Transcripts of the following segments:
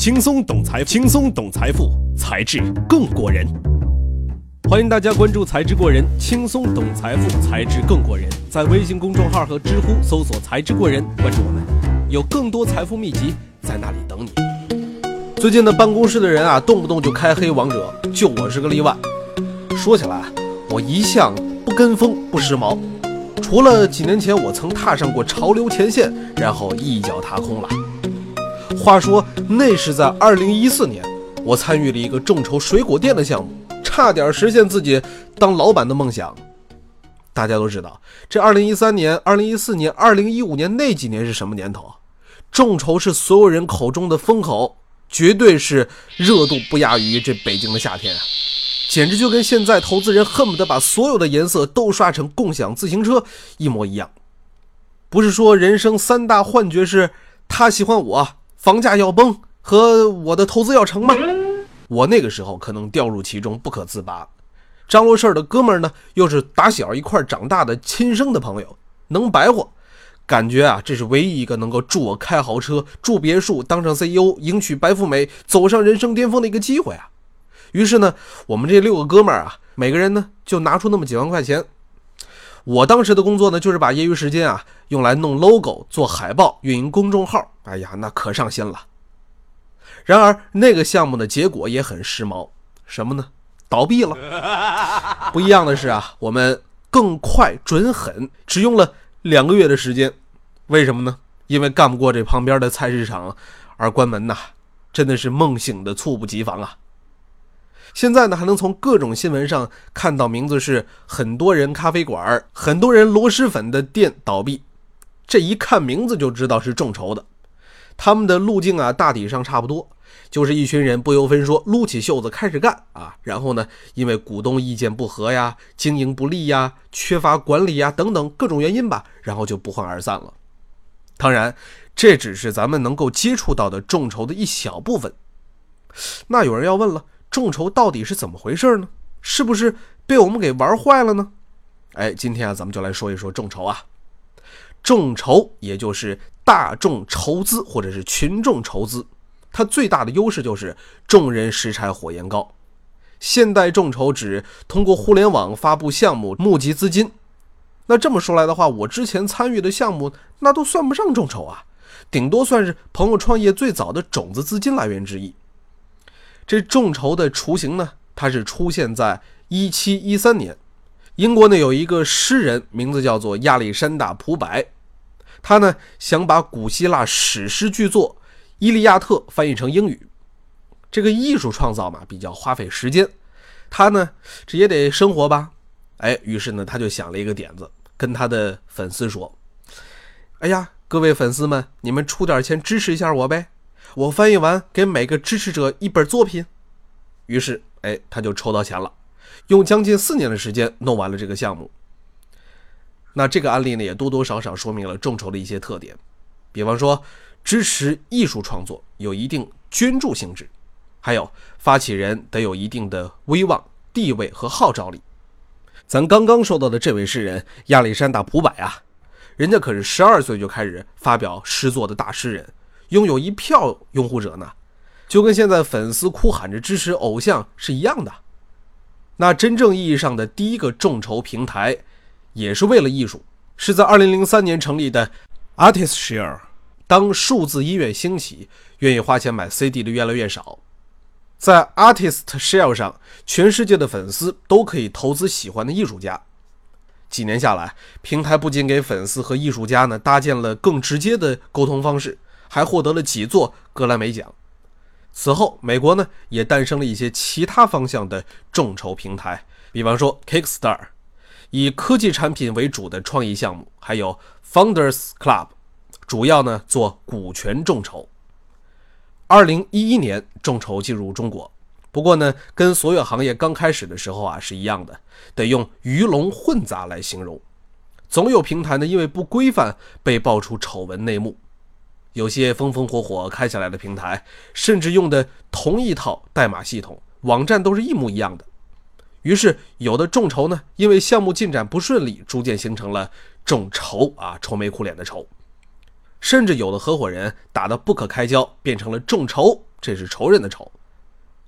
轻松懂财，轻松懂财富，才智更过人。欢迎大家关注“才智过人”，轻松懂财富，才智更过人。在微信公众号和知乎搜索“才智过人”，关注我们，有更多财富秘籍在那里等你。最近的办公室的人啊，动不动就开黑王者，就我是个例外。说起来，我一向不跟风，不时髦。除了几年前我曾踏上过潮流前线，然后一脚踏空了。话说那是在二零一四年，我参与了一个众筹水果店的项目，差点实现自己当老板的梦想。大家都知道，这二零一三年、二零一四年、二零一五年那几年是什么年头？众筹是所有人口中的风口，绝对是热度不亚于这北京的夏天啊！简直就跟现在投资人恨不得把所有的颜色都刷成共享自行车一模一样。不是说人生三大幻觉是他喜欢我、房价要崩和我的投资要成吗？我那个时候可能掉入其中不可自拔。张罗事儿的哥们儿呢，又是打小一块长大的亲生的朋友，能白活，感觉啊，这是唯一一个能够助我开豪车、住别墅、当上 CEO、迎娶白富美、走上人生巅峰的一个机会啊。于是呢，我们这六个哥们儿啊，每个人呢就拿出那么几万块钱。我当时的工作呢，就是把业余时间啊用来弄 logo、做海报、运营公众号。哎呀，那可上心了。然而那个项目的结果也很时髦，什么呢？倒闭了。不一样的是啊，我们更快准狠，只用了两个月的时间。为什么呢？因为干不过这旁边的菜市场而关门呐，真的是梦醒的猝不及防啊。现在呢，还能从各种新闻上看到名字是很多人咖啡馆、很多人螺蛳粉的店倒闭，这一看名字就知道是众筹的。他们的路径啊，大体上差不多，就是一群人不由分说撸起袖子开始干啊。然后呢，因为股东意见不合呀、经营不利呀、缺乏管理呀等等各种原因吧，然后就不欢而散了。当然，这只是咱们能够接触到的众筹的一小部分。那有人要问了。众筹到底是怎么回事呢？是不是被我们给玩坏了呢？哎，今天啊，咱们就来说一说众筹啊。众筹也就是大众筹资或者是群众筹资，它最大的优势就是众人拾柴火焰高。现代众筹指通过互联网发布项目募集资金。那这么说来的话，我之前参与的项目那都算不上众筹啊，顶多算是朋友创业最早的种子资金来源之一。这众筹的雏形呢，它是出现在一七一三年，英国呢有一个诗人，名字叫做亚历山大·普柏，他呢想把古希腊史诗巨作《伊利亚特》翻译成英语。这个艺术创造嘛，比较花费时间，他呢这也得生活吧，哎，于是呢他就想了一个点子，跟他的粉丝说：“哎呀，各位粉丝们，你们出点钱支持一下我呗。”我翻译完，给每个支持者一本作品。于是，哎，他就抽到钱了，用将近四年的时间弄完了这个项目。那这个案例呢，也多多少少说明了众筹的一些特点，比方说，支持艺术创作有一定捐助性质，还有发起人得有一定的威望、地位和号召力。咱刚刚说到的这位诗人亚历山大·普柏啊，人家可是十二岁就开始发表诗作的大诗人。拥有一票拥护者呢，就跟现在粉丝哭喊着支持偶像是一样的。那真正意义上的第一个众筹平台，也是为了艺术，是在2003年成立的 ArtistShare。当数字音乐兴起，愿意花钱买 CD 的越来越少，在 ArtistShare 上，全世界的粉丝都可以投资喜欢的艺术家。几年下来，平台不仅给粉丝和艺术家呢搭建了更直接的沟通方式。还获得了几座格莱美奖。此后，美国呢也诞生了一些其他方向的众筹平台，比方说 Kickstarter，以科技产品为主的创意项目，还有 Founders Club，主要呢做股权众筹。二零一一年，众筹进入中国，不过呢，跟所有行业刚开始的时候啊是一样的，得用鱼龙混杂来形容。总有平台呢因为不规范被爆出丑闻内幕。有些风风火火开起来的平台，甚至用的同一套代码系统，网站都是一模一样的。于是，有的众筹呢，因为项目进展不顺利，逐渐形成了众筹啊，愁眉苦脸的愁。甚至有的合伙人打得不可开交，变成了众筹这是仇人的仇。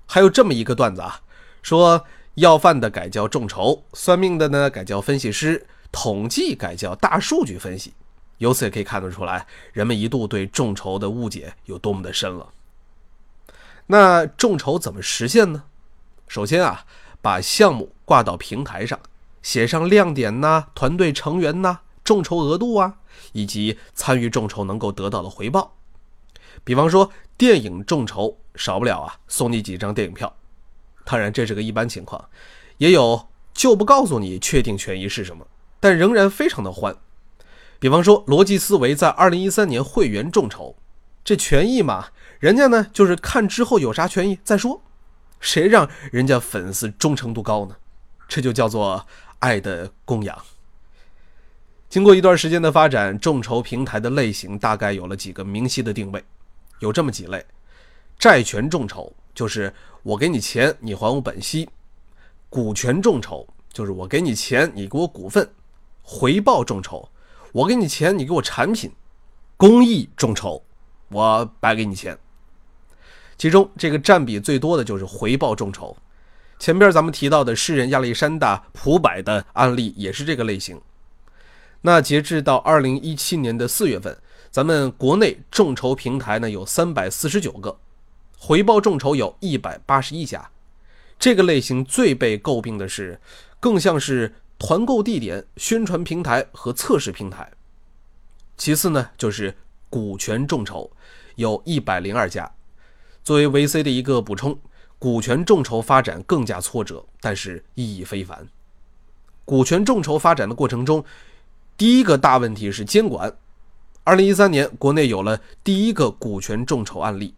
还有这么一个段子啊，说要饭的改叫众筹，算命的呢改叫分析师，统计改叫大数据分析。由此也可以看得出来，人们一度对众筹的误解有多么的深了。那众筹怎么实现呢？首先啊，把项目挂到平台上，写上亮点呐、团队成员呐、众筹额度啊，以及参与众筹能够得到的回报。比方说电影众筹，少不了啊送你几张电影票。当然这是个一般情况，也有就不告诉你确定权益是什么，但仍然非常的欢。比方说逻辑思维在二零一三年会员众筹，这权益嘛，人家呢就是看之后有啥权益再说。谁让人家粉丝忠诚度高呢？这就叫做爱的供养。经过一段时间的发展，众筹平台的类型大概有了几个明晰的定位，有这么几类：债权众筹，就是我给你钱，你还我本息；股权众筹，就是我给你钱，你给我股份；回报众筹，我给你钱，你给我产品；公益众筹，我白给你钱。其中这个占比最多的就是回报众筹。前边咱们提到的诗人亚历山大普柏的案例也是这个类型。那截至到二零一七年的四月份，咱们国内众筹平台呢有三百四十九个，回报众筹有一百八十一家。这个类型最被诟病的是，更像是团购地点、宣传平台和测试平台。其次呢，就是股权众筹，有一百零二家。作为 VC 的一个补充，股权众筹发展更加挫折，但是意义非凡。股权众筹发展的过程中，第一个大问题是监管。二零一三年，国内有了第一个股权众筹案例，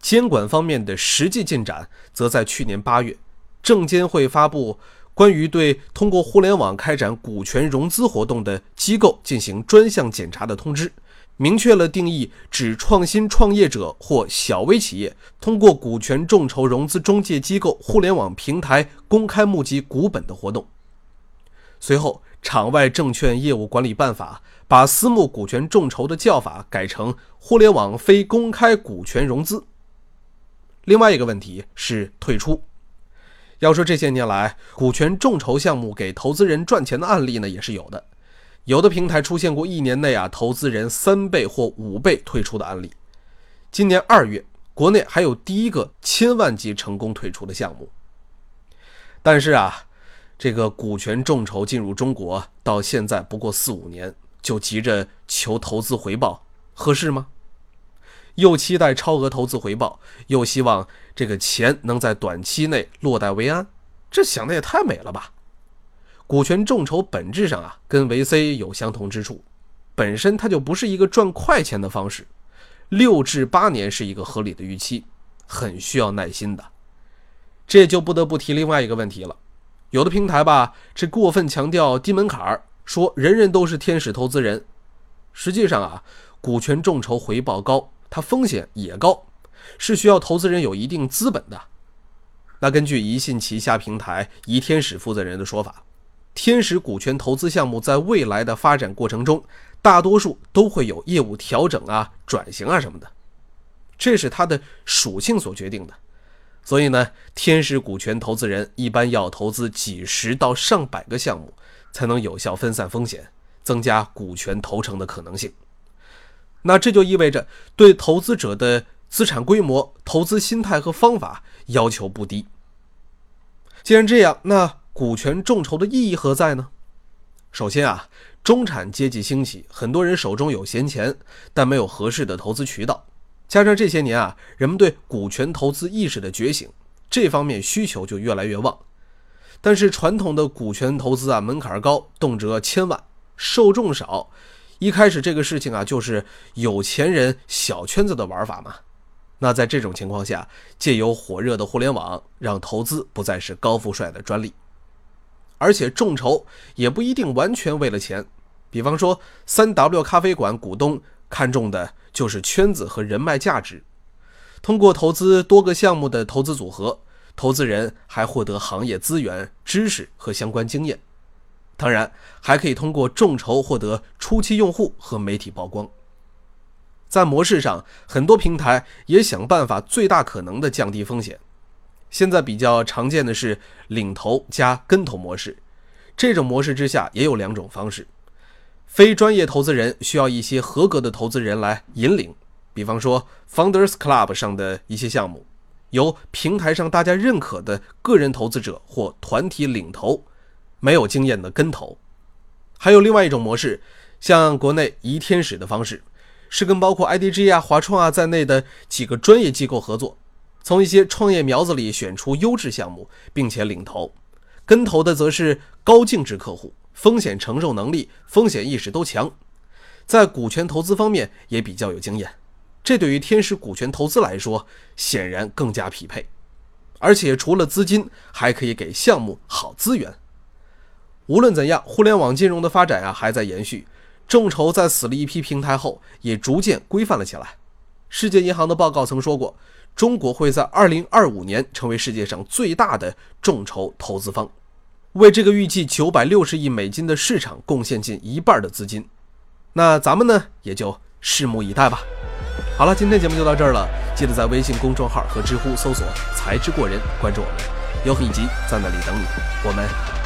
监管方面的实际进展，则在去年八月，证监会发布关于对通过互联网开展股权融资活动的机构进行专项检查的通知。明确了定义，指创新创业者或小微企业通过股权众筹融资中介机构、互联网平台公开募集股本的活动。随后，场外证券业务管理办法把私募股权众筹的叫法改成互联网非公开股权融资。另外一个问题是退出。要说这些年来股权众筹项目给投资人赚钱的案例呢，也是有的。有的平台出现过一年内啊，投资人三倍或五倍退出的案例。今年二月，国内还有第一个千万级成功退出的项目。但是啊，这个股权众筹进入中国到现在不过四五年，就急着求投资回报，合适吗？又期待超额投资回报，又希望这个钱能在短期内落袋为安，这想的也太美了吧！股权众筹本质上啊，跟 VC 有相同之处，本身它就不是一个赚快钱的方式，六至八年是一个合理的预期，很需要耐心的。这就不得不提另外一个问题了，有的平台吧，这过分强调低门槛，说人人都是天使投资人，实际上啊，股权众筹回报高，它风险也高，是需要投资人有一定资本的。那根据宜信旗下平台宜天使负责人的说法。天使股权投资项目在未来的发展过程中，大多数都会有业务调整啊、转型啊什么的，这是它的属性所决定的。所以呢，天使股权投资人一般要投资几十到上百个项目，才能有效分散风险，增加股权投成的可能性。那这就意味着对投资者的资产规模、投资心态和方法要求不低。既然这样，那。股权众筹的意义何在呢？首先啊，中产阶级兴起，很多人手中有闲钱，但没有合适的投资渠道。加上这些年啊，人们对股权投资意识的觉醒，这方面需求就越来越旺。但是传统的股权投资啊，门槛高，动辄千万，受众少。一开始这个事情啊，就是有钱人小圈子的玩法嘛。那在这种情况下，借由火热的互联网，让投资不再是高富帅的专利。而且众筹也不一定完全为了钱，比方说三 W 咖啡馆股东看中的就是圈子和人脉价值。通过投资多个项目的投资组合，投资人还获得行业资源、知识和相关经验。当然，还可以通过众筹获得初期用户和媒体曝光。在模式上，很多平台也想办法最大可能的降低风险。现在比较常见的是领投加跟投模式。这种模式之下也有两种方式：非专业投资人需要一些合格的投资人来引领，比方说 Founders Club 上的一些项目，由平台上大家认可的个人投资者或团体领投，没有经验的跟投。还有另外一种模式，像国内移天使的方式。是跟包括 IDG 啊、华创啊在内的几个专业机构合作，从一些创业苗子里选出优质项目，并且领投。跟投的则是高净值客户，风险承受能力、风险意识都强，在股权投资方面也比较有经验。这对于天使股权投资来说，显然更加匹配。而且除了资金，还可以给项目好资源。无论怎样，互联网金融的发展啊，还在延续。众筹在死了一批平台后，也逐渐规范了起来。世界银行的报告曾说过，中国会在2025年成为世界上最大的众筹投资方，为这个预计960亿美金的市场贡献近一半的资金。那咱们呢，也就拭目以待吧。好了，今天节目就到这儿了，记得在微信公众号和知乎搜索“才智过人”，关注我们，有很集在那里等你。我们